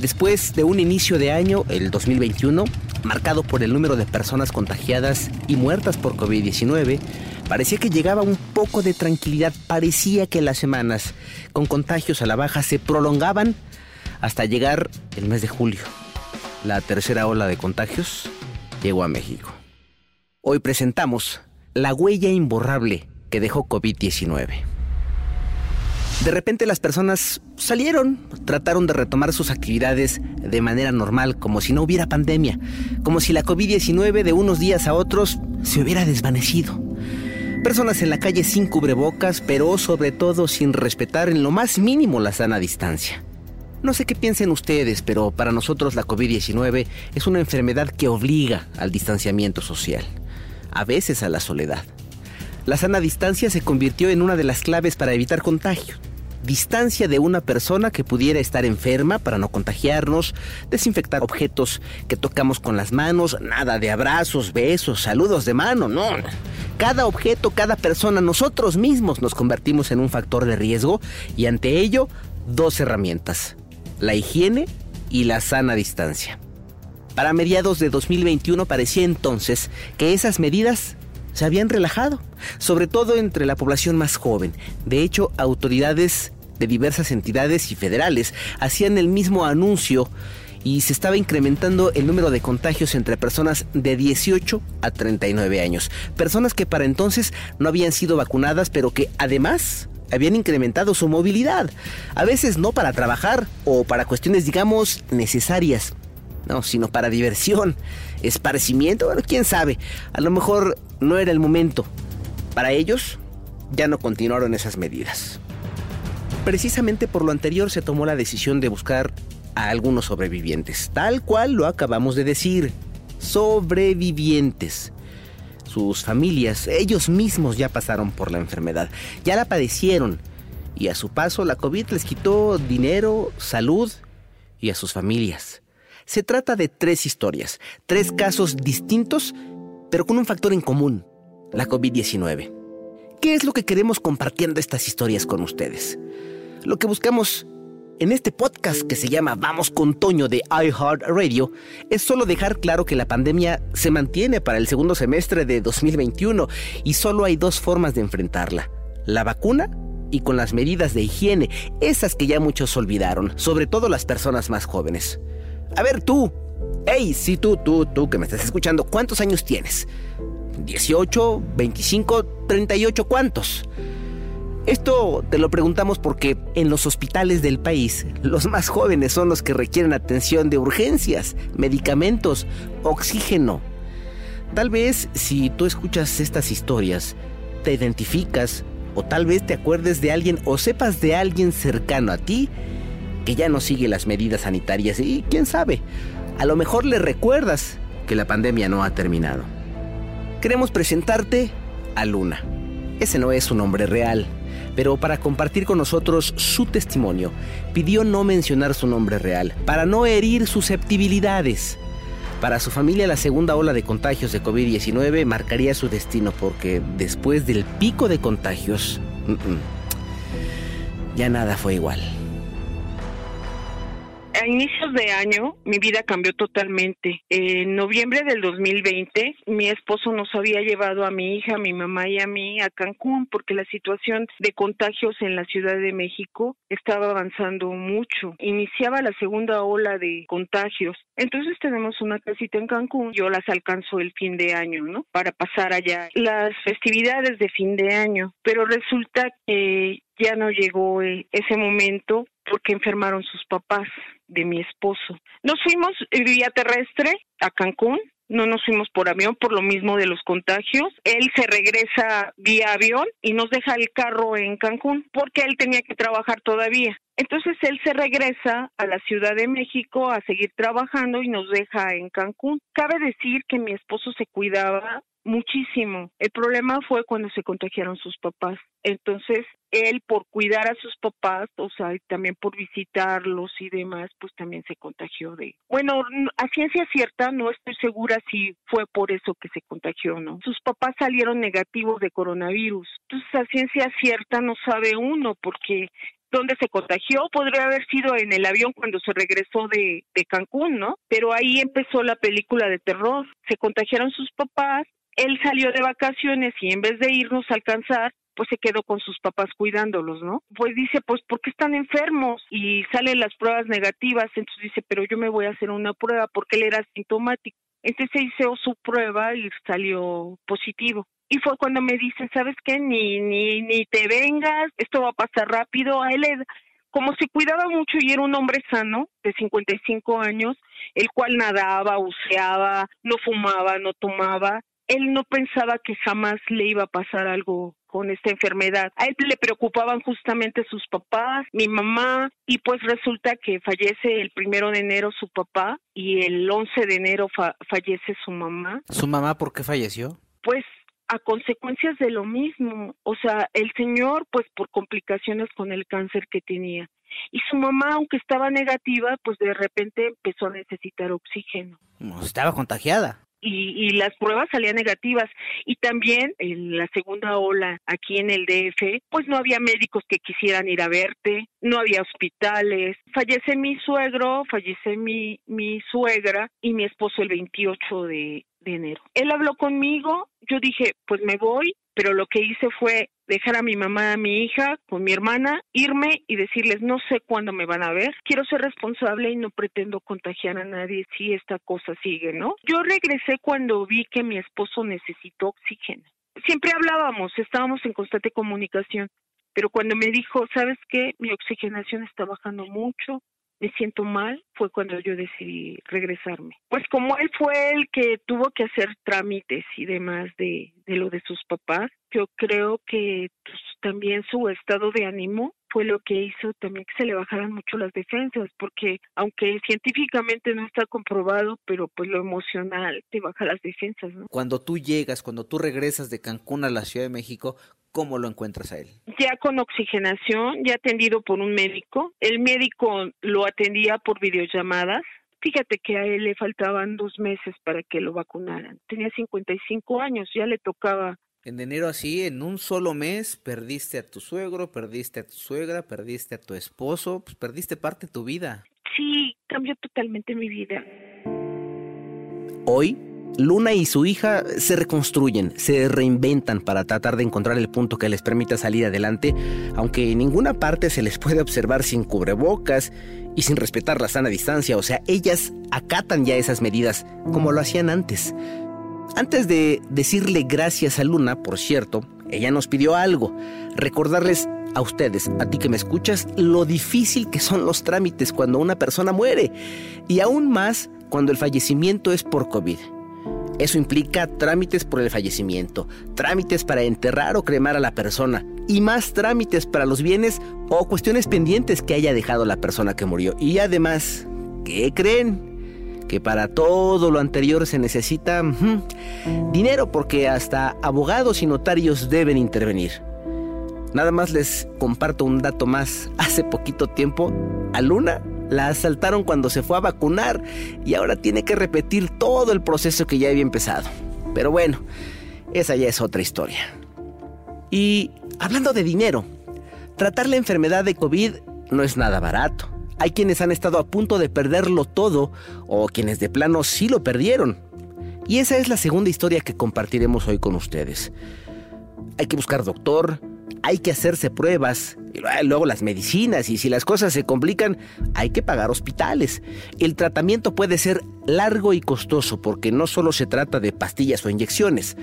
Después de un inicio de año, el 2021, marcado por el número de personas contagiadas y muertas por COVID-19, parecía que llegaba un poco de tranquilidad. Parecía que las semanas con contagios a la baja se prolongaban hasta llegar el mes de julio. La tercera ola de contagios llegó a México. Hoy presentamos la huella imborrable que dejó COVID-19. De repente las personas salieron, trataron de retomar sus actividades de manera normal, como si no hubiera pandemia, como si la COVID-19 de unos días a otros se hubiera desvanecido. Personas en la calle sin cubrebocas, pero sobre todo sin respetar en lo más mínimo la sana distancia. No sé qué piensen ustedes, pero para nosotros la COVID-19 es una enfermedad que obliga al distanciamiento social, a veces a la soledad. La sana distancia se convirtió en una de las claves para evitar contagio distancia de una persona que pudiera estar enferma para no contagiarnos, desinfectar objetos que tocamos con las manos, nada de abrazos, besos, saludos de mano, no. Cada objeto, cada persona, nosotros mismos nos convertimos en un factor de riesgo y ante ello dos herramientas, la higiene y la sana distancia. Para mediados de 2021 parecía entonces que esas medidas se habían relajado, sobre todo entre la población más joven. De hecho, autoridades de diversas entidades y federales hacían el mismo anuncio y se estaba incrementando el número de contagios entre personas de 18 a 39 años. Personas que para entonces no habían sido vacunadas, pero que además habían incrementado su movilidad. A veces no para trabajar o para cuestiones, digamos, necesarias. No, sino para diversión, esparcimiento, bueno, quién sabe. A lo mejor no era el momento. Para ellos, ya no continuaron esas medidas. Precisamente por lo anterior se tomó la decisión de buscar a algunos sobrevivientes, tal cual lo acabamos de decir, sobrevivientes. Sus familias, ellos mismos ya pasaron por la enfermedad, ya la padecieron y a su paso la COVID les quitó dinero, salud y a sus familias. Se trata de tres historias, tres casos distintos, pero con un factor en común, la COVID-19. ¿Qué es lo que queremos compartiendo estas historias con ustedes? Lo que buscamos en este podcast que se llama Vamos con Toño de iHeartRadio es solo dejar claro que la pandemia se mantiene para el segundo semestre de 2021 y solo hay dos formas de enfrentarla, la vacuna y con las medidas de higiene, esas que ya muchos olvidaron, sobre todo las personas más jóvenes. A ver tú, hey, sí tú, tú, tú que me estás escuchando, ¿cuántos años tienes? ¿18, 25, 38, cuántos? Esto te lo preguntamos porque en los hospitales del país los más jóvenes son los que requieren atención de urgencias, medicamentos, oxígeno. Tal vez si tú escuchas estas historias, te identificas o tal vez te acuerdes de alguien o sepas de alguien cercano a ti que ya no sigue las medidas sanitarias y quién sabe, a lo mejor le recuerdas que la pandemia no ha terminado. Queremos presentarte a Luna. Ese no es su nombre real pero para compartir con nosotros su testimonio, pidió no mencionar su nombre real, para no herir susceptibilidades. Para su familia la segunda ola de contagios de COVID-19 marcaría su destino porque después del pico de contagios, ya nada fue igual inicios de año mi vida cambió totalmente. En noviembre del 2020 mi esposo nos había llevado a mi hija, a mi mamá y a mí a Cancún porque la situación de contagios en la Ciudad de México estaba avanzando mucho. Iniciaba la segunda ola de contagios. Entonces tenemos una casita en Cancún. Yo las alcanzo el fin de año, ¿no? Para pasar allá las festividades de fin de año. Pero resulta que ya no llegó eh, ese momento porque enfermaron sus papás de mi esposo. Nos fuimos vía terrestre a Cancún no nos fuimos por avión por lo mismo de los contagios. Él se regresa vía avión y nos deja el carro en Cancún porque él tenía que trabajar todavía. Entonces él se regresa a la Ciudad de México a seguir trabajando y nos deja en Cancún. Cabe decir que mi esposo se cuidaba muchísimo. El problema fue cuando se contagiaron sus papás. Entonces, él por cuidar a sus papás, o sea, y también por visitarlos y demás, pues también se contagió de. Bueno, a ciencia cierta no estoy segura si fue por eso que se contagió o no. Sus papás salieron negativos de coronavirus. Entonces, a ciencia cierta no sabe uno porque dónde se contagió, podría haber sido en el avión cuando se regresó de, de Cancún, ¿no? Pero ahí empezó la película de terror. Se contagiaron sus papás, él salió de vacaciones y en vez de irnos a alcanzar, pues se quedó con sus papás cuidándolos, ¿no? Pues dice, pues, ¿por qué están enfermos? Y salen las pruebas negativas, entonces dice, pero yo me voy a hacer una prueba porque él era sintomático. Entonces se hizo su prueba y salió positivo. Y fue cuando me dice, ¿sabes qué? Ni, ni, ni te vengas, esto va a pasar rápido. A él, como se cuidaba mucho y era un hombre sano, de 55 años, el cual nadaba, buceaba, no fumaba, no tomaba, él no pensaba que jamás le iba a pasar algo con esta enfermedad. A él le preocupaban justamente sus papás, mi mamá, y pues resulta que fallece el primero de enero su papá y el 11 de enero fallece su mamá. ¿Su mamá por qué falleció? Pues a consecuencias de lo mismo, o sea, el señor pues por complicaciones con el cáncer que tenía. Y su mamá, aunque estaba negativa, pues de repente empezó a necesitar oxígeno. Estaba contagiada y, las pruebas salían negativas. Y también en la segunda ola aquí en el DF, pues no había médicos que quisieran ir a verte, no había hospitales. Fallece mi suegro, fallece mi, mi suegra y mi esposo el 28 de, de enero. Él habló conmigo, yo dije, pues me voy, pero lo que hice fue dejar a mi mamá, a mi hija, con mi hermana, irme y decirles no sé cuándo me van a ver. Quiero ser responsable y no pretendo contagiar a nadie si esta cosa sigue, ¿no? Yo regresé cuando vi que mi esposo necesitó oxígeno. Siempre hablábamos, estábamos en constante comunicación, pero cuando me dijo, ¿sabes qué? Mi oxigenación está bajando mucho, me siento mal, fue cuando yo decidí regresarme. Pues como él fue el que tuvo que hacer trámites y demás de, de lo de sus papás, yo creo que pues, también su estado de ánimo fue lo que hizo también que se le bajaran mucho las defensas, porque aunque científicamente no está comprobado, pero pues lo emocional te baja las defensas, ¿no? Cuando tú llegas, cuando tú regresas de Cancún a la Ciudad de México, ¿cómo lo encuentras a él? Ya con oxigenación, ya atendido por un médico. El médico lo atendía por videollamadas. Fíjate que a él le faltaban dos meses para que lo vacunaran. Tenía 55 años, ya le tocaba en enero así, en un solo mes, perdiste a tu suegro, perdiste a tu suegra, perdiste a tu esposo, pues perdiste parte de tu vida. Sí, cambió totalmente mi vida. Hoy, Luna y su hija se reconstruyen, se reinventan para tratar de encontrar el punto que les permita salir adelante, aunque en ninguna parte se les puede observar sin cubrebocas y sin respetar la sana distancia, o sea, ellas acatan ya esas medidas como lo hacían antes. Antes de decirle gracias a Luna, por cierto, ella nos pidió algo, recordarles a ustedes, a ti que me escuchas, lo difícil que son los trámites cuando una persona muere y aún más cuando el fallecimiento es por COVID. Eso implica trámites por el fallecimiento, trámites para enterrar o cremar a la persona y más trámites para los bienes o cuestiones pendientes que haya dejado la persona que murió. Y además, ¿qué creen? que para todo lo anterior se necesita dinero porque hasta abogados y notarios deben intervenir. Nada más les comparto un dato más. Hace poquito tiempo a Luna la asaltaron cuando se fue a vacunar y ahora tiene que repetir todo el proceso que ya había empezado. Pero bueno, esa ya es otra historia. Y hablando de dinero, tratar la enfermedad de COVID no es nada barato. Hay quienes han estado a punto de perderlo todo o quienes de plano sí lo perdieron. Y esa es la segunda historia que compartiremos hoy con ustedes. Hay que buscar doctor, hay que hacerse pruebas, luego las medicinas y si las cosas se complican, hay que pagar hospitales. El tratamiento puede ser largo y costoso porque no solo se trata de pastillas o inyecciones,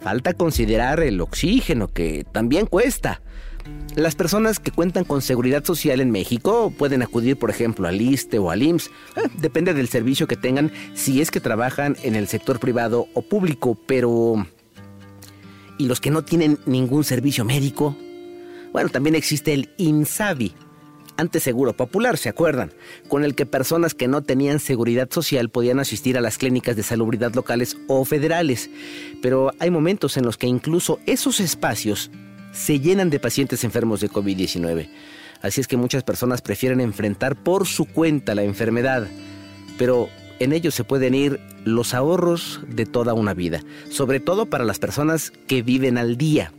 falta considerar el oxígeno que también cuesta Las personas que cuentan con seguridad social en México pueden acudir, por ejemplo, al ISTE o al IMSS. Eh, depende del servicio que tengan, si es que trabajan en el sector privado o público, pero... ¿Y los que no tienen ningún servicio médico? Bueno, también existe el INSABI, antes Seguro Popular, ¿se acuerdan? Con el que personas que no tenían seguridad social podían asistir a las clínicas de salubridad locales o federales. Pero hay momentos en los que incluso esos espacios se llenan de pacientes enfermos de COVID-19. Así es que muchas personas prefieren enfrentar por su cuenta la enfermedad. Pero en ellos se pueden ir los ahorros de toda una vida, sobre todo para las personas que viven al día.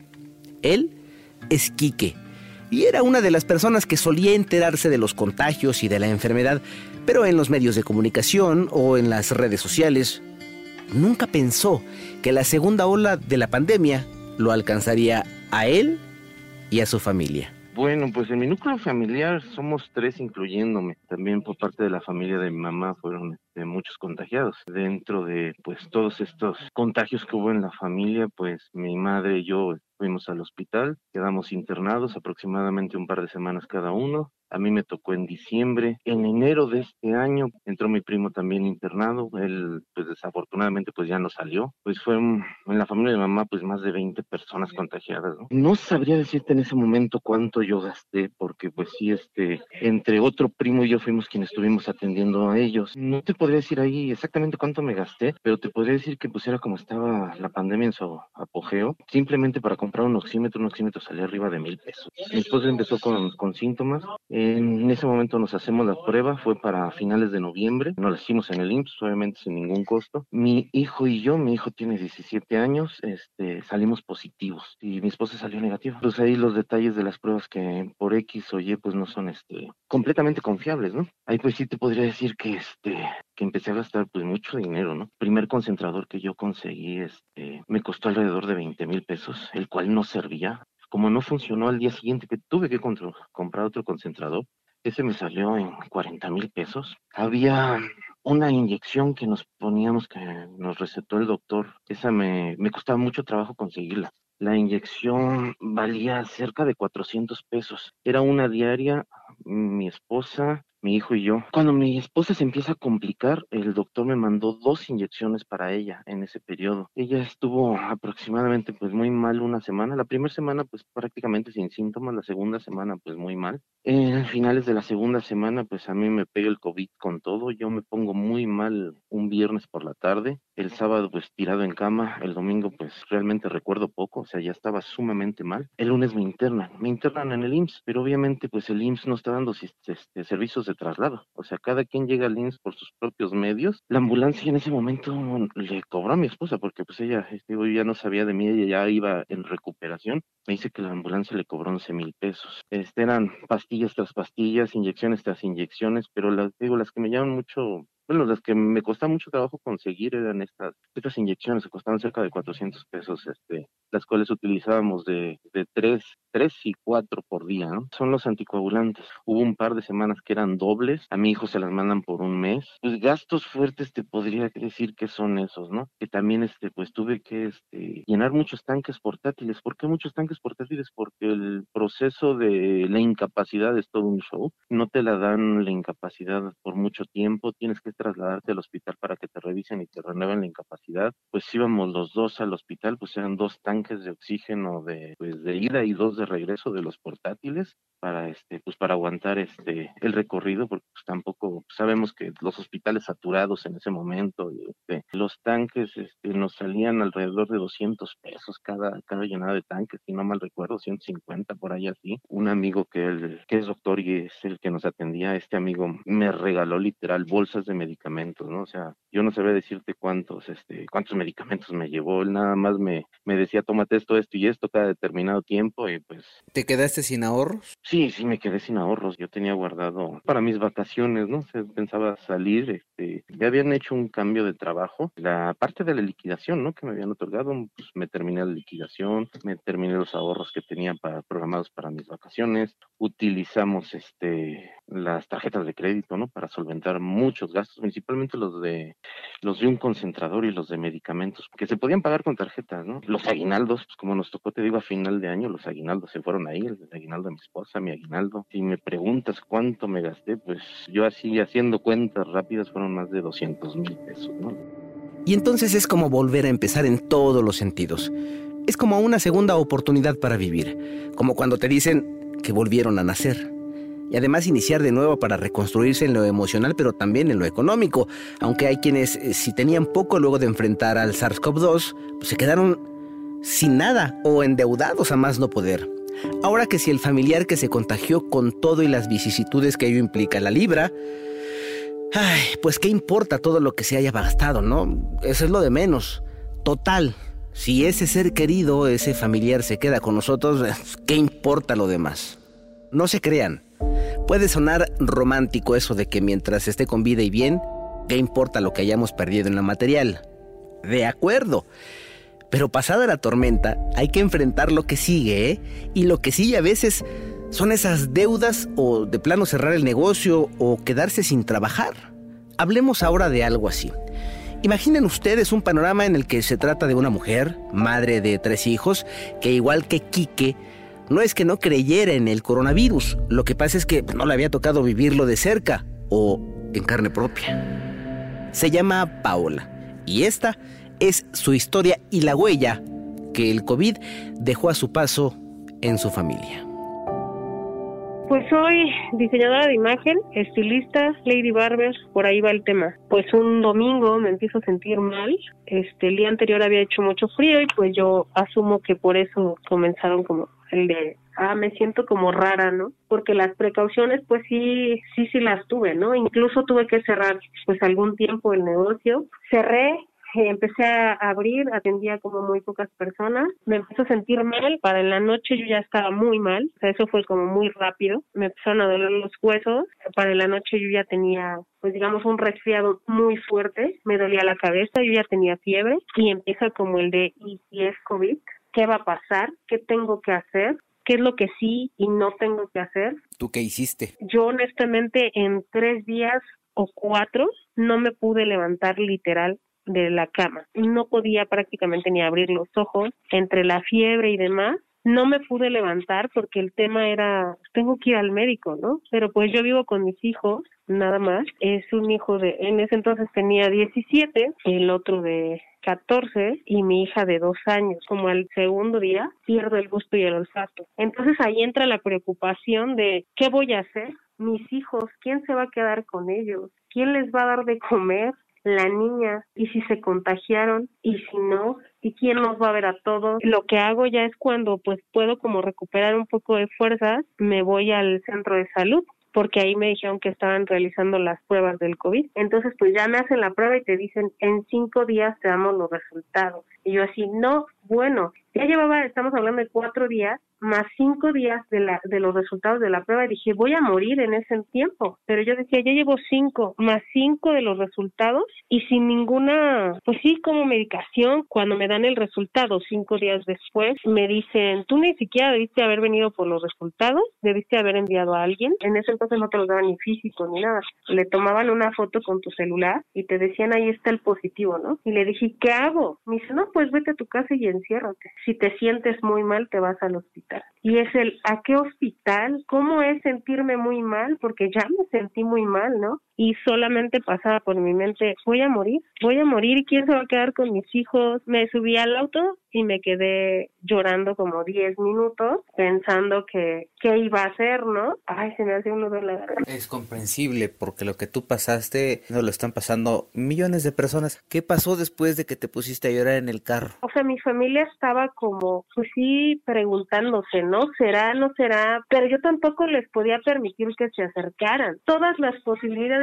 Él es Quique y era una de las personas que solía enterarse de los contagios y de la enfermedad, pero en los medios de comunicación o en las redes sociales, nunca pensó que la segunda ola de la pandemia lo alcanzaría a él y a su familia. Bueno, pues en mi núcleo familiar somos tres, incluyéndome. También por parte de la familia de mi mamá fueron este, muchos contagiados. Dentro de pues todos estos contagios que hubo en la familia, pues mi madre y yo fuimos al hospital, quedamos internados aproximadamente un par de semanas cada uno. A mí me tocó en diciembre. En enero de este año entró mi primo también internado. Él, pues desafortunadamente, pues ya no salió. Pues fue en la familia de mamá, pues más de 20 personas contagiadas. ¿no? no sabría decirte en ese momento cuánto yo gasté, porque pues sí, este, entre otro primo y yo fuimos quienes estuvimos atendiendo a ellos. No te podría decir ahí exactamente cuánto me gasté, pero te podría decir que pues era como estaba la pandemia en su apogeo. Simplemente para comprar un oxímetro, un oxímetro salía arriba de mil pesos. Mi esposa empezó con, con síntomas. En ese momento nos hacemos la prueba, fue para finales de noviembre, nos la hicimos en el IMSS, obviamente sin ningún costo. Mi hijo y yo, mi hijo tiene 17 años, este, salimos positivos y mi esposa salió negativa. Pues ahí los detalles de las pruebas que por X o Y pues no son este, completamente confiables, ¿no? Ahí pues sí te podría decir que, este, que empecé a gastar pues mucho dinero, ¿no? Primer concentrador que yo conseguí, este, me costó alrededor de 20 mil pesos, el cual no servía como no funcionó al día siguiente que tuve que comprar otro concentrador, ese me salió en 40 mil pesos. Había una inyección que nos poníamos, que nos recetó el doctor. Esa me, me costaba mucho trabajo conseguirla. La inyección valía cerca de 400 pesos. Era una diaria. Mi esposa mi hijo y yo. Cuando mi esposa se empieza a complicar, el doctor me mandó dos inyecciones para ella en ese periodo. Ella estuvo aproximadamente pues muy mal una semana. La primera semana pues prácticamente sin síntomas, la segunda semana pues muy mal. En finales de la segunda semana pues a mí me pega el COVID con todo. Yo me pongo muy mal un viernes por la tarde. El sábado pues tirado en cama. El domingo pues realmente recuerdo poco. O sea, ya estaba sumamente mal. El lunes me internan. Me internan en el IMSS, pero obviamente pues el IMSS no está dando este, servicios de traslado. O sea, cada quien llega al INS por sus propios medios. La ambulancia en ese momento le cobró a mi esposa porque pues ella, este, ya no sabía de mí, ella ya iba en recuperación. Me dice que la ambulancia le cobró 11 mil pesos. Este, eran pastillas tras pastillas, inyecciones tras inyecciones, pero las, digo, las que me llaman mucho bueno, las que me costaba mucho trabajo conseguir eran estas, estas inyecciones, que costaban cerca de 400 pesos, este, las cuales utilizábamos de, de tres, tres y cuatro por día, ¿no? Son los anticoagulantes. Hubo un par de semanas que eran dobles, a mi hijo se las mandan por un mes. Pues gastos fuertes te podría decir que son esos, ¿no? Que también, este, pues tuve que, este, llenar muchos tanques portátiles. ¿Por qué muchos tanques portátiles? Porque el proceso de la incapacidad es todo un show. No te la dan la incapacidad por mucho tiempo, tienes que trasladarte al hospital para que te revisen y te renueven la incapacidad, pues íbamos los dos al hospital, pues eran dos tanques de oxígeno de, pues de ida y dos de regreso de los portátiles para este, pues para aguantar este el recorrido, porque pues tampoco sabemos que los hospitales saturados en ese momento, este, los tanques este, nos salían alrededor de 200 pesos cada, cada llenada de tanques, si no mal recuerdo, 150 por ahí así. Un amigo que, el, que es doctor y es el que nos atendía, este amigo me regaló literal bolsas de medicamentos, ¿no? O sea, yo no sabía decirte cuántos, este, cuántos medicamentos me llevó, él nada más me, me decía, tómate esto, esto y esto cada determinado tiempo y pues... ¿Te quedaste sin ahorros? Sí, sí, me quedé sin ahorros, yo tenía guardado para mis vacaciones, ¿no? Se pensaba salir, este, ya habían hecho un cambio de trabajo, la parte de la liquidación, ¿no? Que me habían otorgado, pues me terminé la liquidación, me terminé los ahorros que tenía para, programados para mis vacaciones, utilizamos este las tarjetas de crédito, ¿no? Para solventar muchos gastos, principalmente los de los de un concentrador y los de medicamentos, que se podían pagar con tarjetas, ¿no? Los aguinaldos, pues como nos tocó, te digo, a final de año, los aguinaldos se fueron ahí, el aguinaldo de mi esposa, mi aguinaldo. Si me preguntas cuánto me gasté, pues yo así haciendo cuentas rápidas fueron más de 200 mil pesos, ¿no? Y entonces es como volver a empezar en todos los sentidos. Es como una segunda oportunidad para vivir, como cuando te dicen que volvieron a nacer. Y además iniciar de nuevo para reconstruirse en lo emocional, pero también en lo económico. Aunque hay quienes, eh, si tenían poco luego de enfrentar al SARS-CoV-2, pues se quedaron sin nada o endeudados a más no poder. Ahora que si el familiar que se contagió con todo y las vicisitudes que ello implica la libra, pues qué importa todo lo que se haya gastado, ¿no? Eso es lo de menos. Total, si ese ser querido, ese familiar se queda con nosotros, ¿qué importa lo demás? No se crean. Puede sonar romántico eso de que mientras esté con vida y bien, ¿qué importa lo que hayamos perdido en lo material? De acuerdo. Pero pasada la tormenta, hay que enfrentar lo que sigue, ¿eh? Y lo que sigue a veces son esas deudas o de plano cerrar el negocio o quedarse sin trabajar. Hablemos ahora de algo así. Imaginen ustedes un panorama en el que se trata de una mujer, madre de tres hijos, que igual que Quique, no es que no creyera en el coronavirus, lo que pasa es que no le había tocado vivirlo de cerca o en carne propia. Se llama Paola y esta es su historia y la huella que el COVID dejó a su paso en su familia. Pues soy diseñadora de imagen, estilista, lady barber, por ahí va el tema. Pues un domingo me empiezo a sentir mal. Este, el día anterior había hecho mucho frío y pues yo asumo que por eso comenzaron como el de ah, me siento como rara, ¿no? Porque las precauciones, pues sí, sí, sí las tuve, ¿no? Incluso tuve que cerrar, pues algún tiempo el negocio. Cerré, empecé a abrir, atendía como muy pocas personas, me empezó a sentir mal, para en la noche yo ya estaba muy mal, o sea, eso fue como muy rápido, me empezaron a doler los huesos, para la noche yo ya tenía pues digamos un resfriado muy fuerte, me dolía la cabeza, yo ya tenía fiebre y empieza como el de ¿y si es COVID? ¿Qué va a pasar? ¿Qué tengo que hacer? qué es lo que sí y no tengo que hacer. ¿Tú qué hiciste? Yo honestamente en tres días o cuatro no me pude levantar literal de la cama. No podía prácticamente ni abrir los ojos entre la fiebre y demás. No me pude levantar porque el tema era, tengo que ir al médico, ¿no? Pero pues yo vivo con mis hijos, nada más. Es un hijo de, en ese entonces tenía 17, el otro de 14 y mi hija de dos años. Como al segundo día pierdo el gusto y el olfato. Entonces ahí entra la preocupación de qué voy a hacer. Mis hijos, ¿quién se va a quedar con ellos? ¿Quién les va a dar de comer? la niña y si se contagiaron y si no y quién nos va a ver a todos. Lo que hago ya es cuando pues puedo como recuperar un poco de fuerzas, me voy al centro de salud porque ahí me dijeron que estaban realizando las pruebas del COVID. Entonces, pues ya me hacen la prueba y te dicen, en cinco días te damos los resultados. Y yo así, no, bueno, ya llevaba, estamos hablando de cuatro días, más cinco días de, la, de los resultados de la prueba y dije, voy a morir en ese tiempo. Pero yo decía, ya llevo cinco, más cinco de los resultados y sin ninguna, pues sí, como medicación, cuando me dan el resultado cinco días después, me dicen, tú ni siquiera debiste haber venido por los resultados, debiste haber enviado a alguien. En ese entonces no te los daban ni físico ni nada. Le tomaban una foto con tu celular y te decían, ahí está el positivo, ¿no? Y le dije, ¿qué hago? Me dice, no, pues vete a tu casa y enciérrate. Si te sientes muy mal, te vas al hospital. Y es el, ¿a qué hospital? ¿Cómo es sentirme muy mal? Porque ya me sentí muy mal, ¿no? Y solamente pasaba por mi mente, voy a morir, voy a morir quién se va a quedar con mis hijos. Me subí al auto y me quedé llorando como 10 minutos pensando que qué iba a hacer, ¿no? Ay, se me hace uno de la Es comprensible porque lo que tú pasaste no lo están pasando millones de personas. ¿Qué pasó después de que te pusiste a llorar en el carro? O sea, mi familia estaba como, pues sí, preguntándose, ¿no? ¿Será, no será? Pero yo tampoco les podía permitir que se acercaran. Todas las posibilidades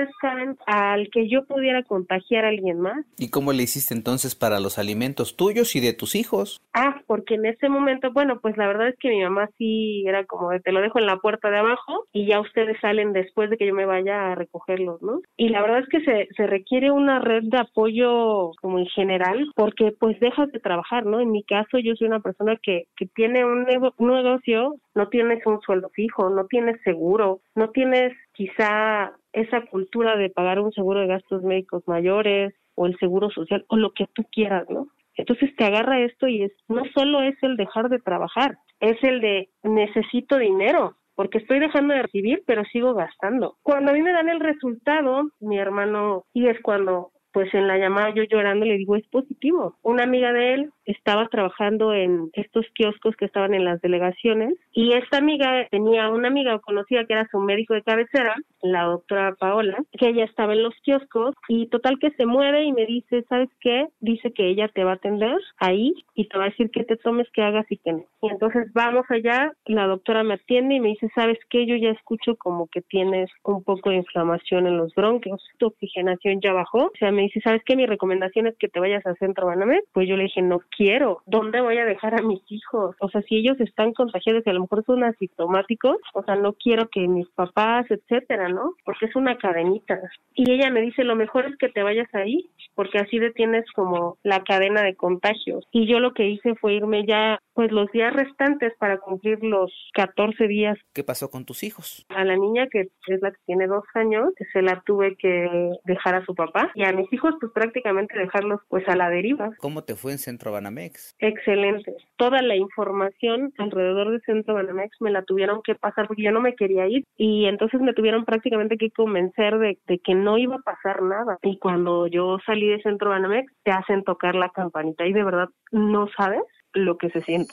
al que yo pudiera contagiar a alguien más. ¿Y cómo le hiciste entonces para los alimentos tuyos y de tus hijos? Ah, porque en ese momento, bueno, pues la verdad es que mi mamá sí era como de te lo dejo en la puerta de abajo y ya ustedes salen después de que yo me vaya a recogerlos, ¿no? Y la verdad es que se, se requiere una red de apoyo como en general porque pues dejas de trabajar, ¿no? En mi caso yo soy una persona que, que tiene un, un negocio, no tienes un sueldo fijo, no tienes seguro, no tienes quizá esa cultura de pagar un seguro de gastos médicos mayores o el seguro social o lo que tú quieras, ¿no? Entonces te agarra esto y es no solo es el dejar de trabajar, es el de necesito dinero, porque estoy dejando de recibir, pero sigo gastando. Cuando a mí me dan el resultado, mi hermano, y es cuando pues en la llamada yo llorando le digo es positivo. Una amiga de él estaba trabajando en estos kioscos que estaban en las delegaciones y esta amiga tenía una amiga conocida que era su médico de cabecera, la doctora Paola, que ella estaba en los kioscos y total que se mueve y me dice, ¿sabes qué? Dice que ella te va a atender ahí y te va a decir que te tomes, que hagas y que no. Y entonces vamos allá, la doctora me atiende y me dice, ¿sabes qué? Yo ya escucho como que tienes un poco de inflamación en los bronquios, tu oxigenación ya bajó, o sea, me dice, ¿sabes qué? Mi recomendación es que te vayas a Centro Banamed. Pues yo le dije, no quiero. ¿Dónde voy a dejar a mis hijos? O sea, si ellos están contagiados y a lo mejor son asintomáticos, o sea, no quiero que mis papás, etcétera, ¿no? Porque es una cadenita. Y ella me dice, lo mejor es que te vayas ahí, porque así detienes como la cadena de contagios. Y yo lo que hice fue irme ya, pues los días restantes para cumplir los 14 días. ¿Qué pasó con tus hijos? A la niña, que es la que tiene dos años, se la tuve que dejar a su papá. Y a mis hijos, pues prácticamente dejarlos pues a la deriva. ¿Cómo te fue en Centro Banamex? Excelente. Toda la información alrededor de Centro Banamex me la tuvieron que pasar porque yo no me quería ir y entonces me tuvieron prácticamente que convencer de, de que no iba a pasar nada. Y cuando yo salí de Centro Banamex, te hacen tocar la campanita y de verdad no sabes lo que se siente.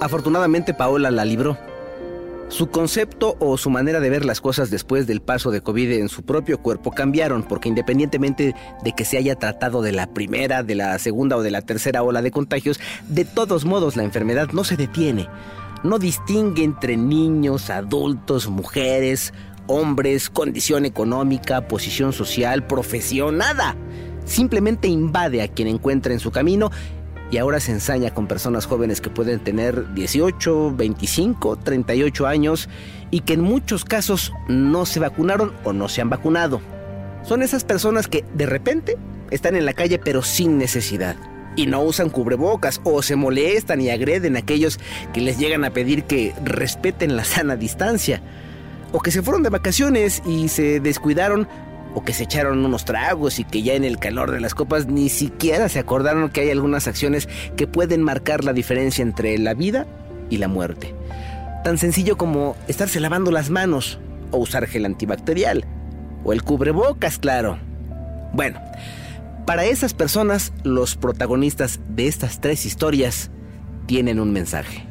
Afortunadamente Paola la libró. Su concepto o su manera de ver las cosas después del paso de COVID en su propio cuerpo cambiaron, porque independientemente de que se haya tratado de la primera, de la segunda o de la tercera ola de contagios, de todos modos la enfermedad no se detiene. No distingue entre niños, adultos, mujeres, hombres, condición económica, posición social, profesión, nada. Simplemente invade a quien encuentra en su camino y ahora se ensaña con personas jóvenes que pueden tener 18, 25, 38 años y que en muchos casos no se vacunaron o no se han vacunado. Son esas personas que de repente están en la calle pero sin necesidad y no usan cubrebocas o se molestan y agreden a aquellos que les llegan a pedir que respeten la sana distancia o que se fueron de vacaciones y se descuidaron o que se echaron unos tragos y que ya en el calor de las copas ni siquiera se acordaron que hay algunas acciones que pueden marcar la diferencia entre la vida y la muerte. Tan sencillo como estarse lavando las manos o usar gel antibacterial o el cubrebocas, claro. Bueno, para esas personas los protagonistas de estas tres historias tienen un mensaje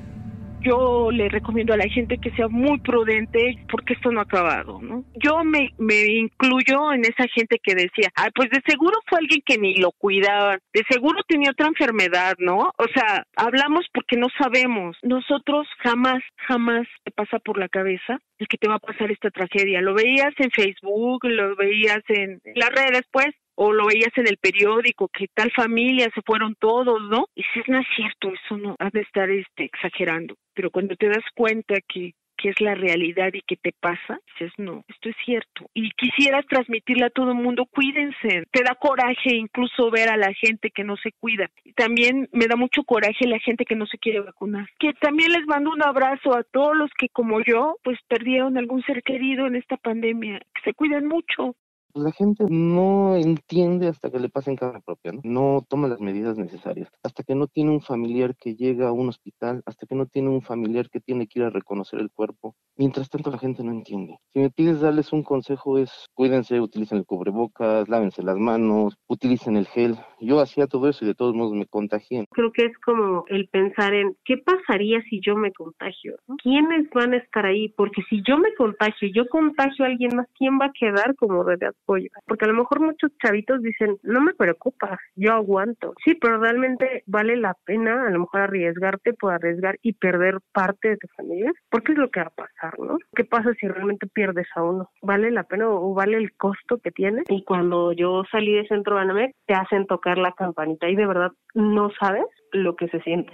yo le recomiendo a la gente que sea muy prudente porque esto no ha acabado, ¿no? Yo me, me incluyo en esa gente que decía, ah, pues de seguro fue alguien que ni lo cuidaba, de seguro tenía otra enfermedad, ¿no? O sea, hablamos porque no sabemos. Nosotros jamás, jamás te pasa por la cabeza el que te va a pasar esta tragedia. Lo veías en Facebook, lo veías en las redes, pues, o lo veías en el periódico, que tal familia se fueron todos, ¿no? Y si no es cierto, eso no, has de estar este, exagerando. Pero cuando te das cuenta que, que es la realidad y que te pasa, dices, no, esto es cierto. Y quisieras transmitirle a todo el mundo, cuídense. Te da coraje incluso ver a la gente que no se cuida. También me da mucho coraje la gente que no se quiere vacunar. Que también les mando un abrazo a todos los que como yo, pues perdieron algún ser querido en esta pandemia. Que se cuiden mucho pues la gente no entiende hasta que le pasa en carne propia, ¿no? No toma las medidas necesarias. Hasta que no tiene un familiar que llega a un hospital, hasta que no tiene un familiar que tiene que ir a reconocer el cuerpo. Mientras tanto la gente no entiende. Si me pides darles un consejo es cuídense, utilicen el cubrebocas, lávense las manos, utilicen el gel. Yo hacía todo eso y de todos modos me contagié. Creo que es como el pensar en qué pasaría si yo me contagio. ¿Quiénes van a estar ahí? Porque si yo me contagio, yo contagio a alguien más, ¿quién va a quedar como de Porque a lo mejor muchos chavitos dicen, no me preocupa, yo aguanto. Sí, pero realmente vale la pena a lo mejor arriesgarte por arriesgar y perder parte de tu familia. Porque es lo que va a pasar, ¿no? ¿Qué pasa si realmente pierdes a uno? ¿Vale la pena o vale el costo que tiene? Y cuando yo salí de Centro Banamex, te hacen tocar la campanita y de verdad no sabes lo que se siente.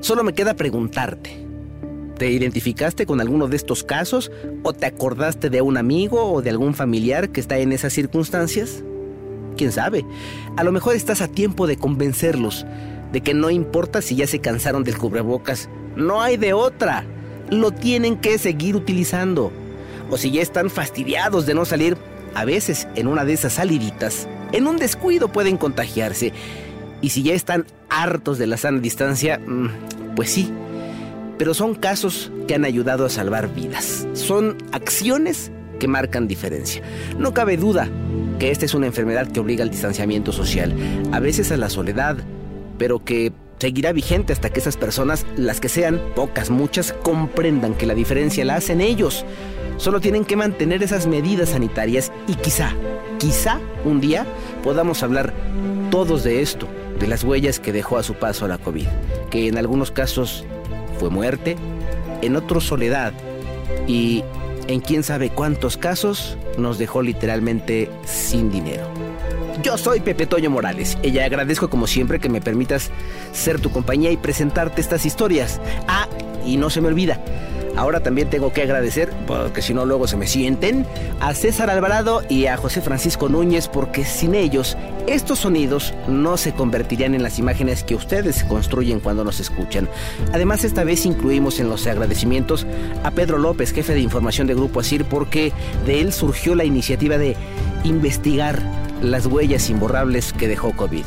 Solo me queda preguntarte. ¿Te identificaste con alguno de estos casos o te acordaste de un amigo o de algún familiar que está en esas circunstancias? ¿Quién sabe? A lo mejor estás a tiempo de convencerlos de que no importa si ya se cansaron del cubrebocas, no hay de otra. Lo tienen que seguir utilizando. O si ya están fastidiados de no salir, a veces en una de esas saliditas, en un descuido pueden contagiarse. Y si ya están hartos de la sana distancia, mm, pues sí, pero son casos que han ayudado a salvar vidas. Son acciones que marcan diferencia. No cabe duda que esta es una enfermedad que obliga al distanciamiento social, a veces a la soledad, pero que seguirá vigente hasta que esas personas, las que sean, pocas, muchas, comprendan que la diferencia la hacen ellos. Solo tienen que mantener esas medidas sanitarias y quizá, quizá un día podamos hablar todos de esto, de las huellas que dejó a su paso la COVID, que en algunos casos fue muerte, en otro soledad y en quién sabe cuántos casos nos dejó literalmente sin dinero. Yo soy Pepe Toño Morales y agradezco como siempre que me permitas ser tu compañía y presentarte estas historias. Ah, y no se me olvida, Ahora también tengo que agradecer, porque si no luego se me sienten, a César Alvarado y a José Francisco Núñez, porque sin ellos estos sonidos no se convertirían en las imágenes que ustedes construyen cuando nos escuchan. Además, esta vez incluimos en los agradecimientos a Pedro López, jefe de información de Grupo Asir, porque de él surgió la iniciativa de investigar las huellas imborrables que dejó COVID.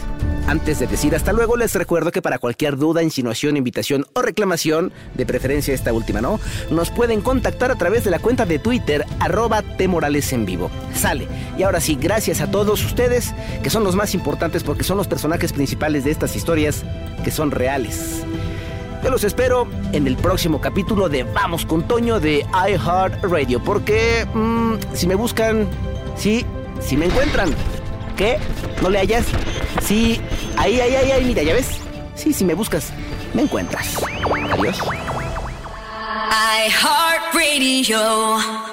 Antes de decir hasta luego, les recuerdo que para cualquier duda, insinuación, invitación o reclamación, de preferencia esta última no, nos pueden contactar a través de la cuenta de Twitter, arroba Temorales en vivo. Sale. Y ahora sí, gracias a todos ustedes, que son los más importantes porque son los personajes principales de estas historias que son reales. Yo los espero en el próximo capítulo de Vamos con Toño de iHeartRadio, porque mm, si me buscan, sí, si me encuentran. ¿Qué? ¿No le hallas? Sí, ahí, ahí, ahí, ahí, mira, ¿ya ves? Sí, si me buscas, me encuentras. Adiós. iHeartRadio.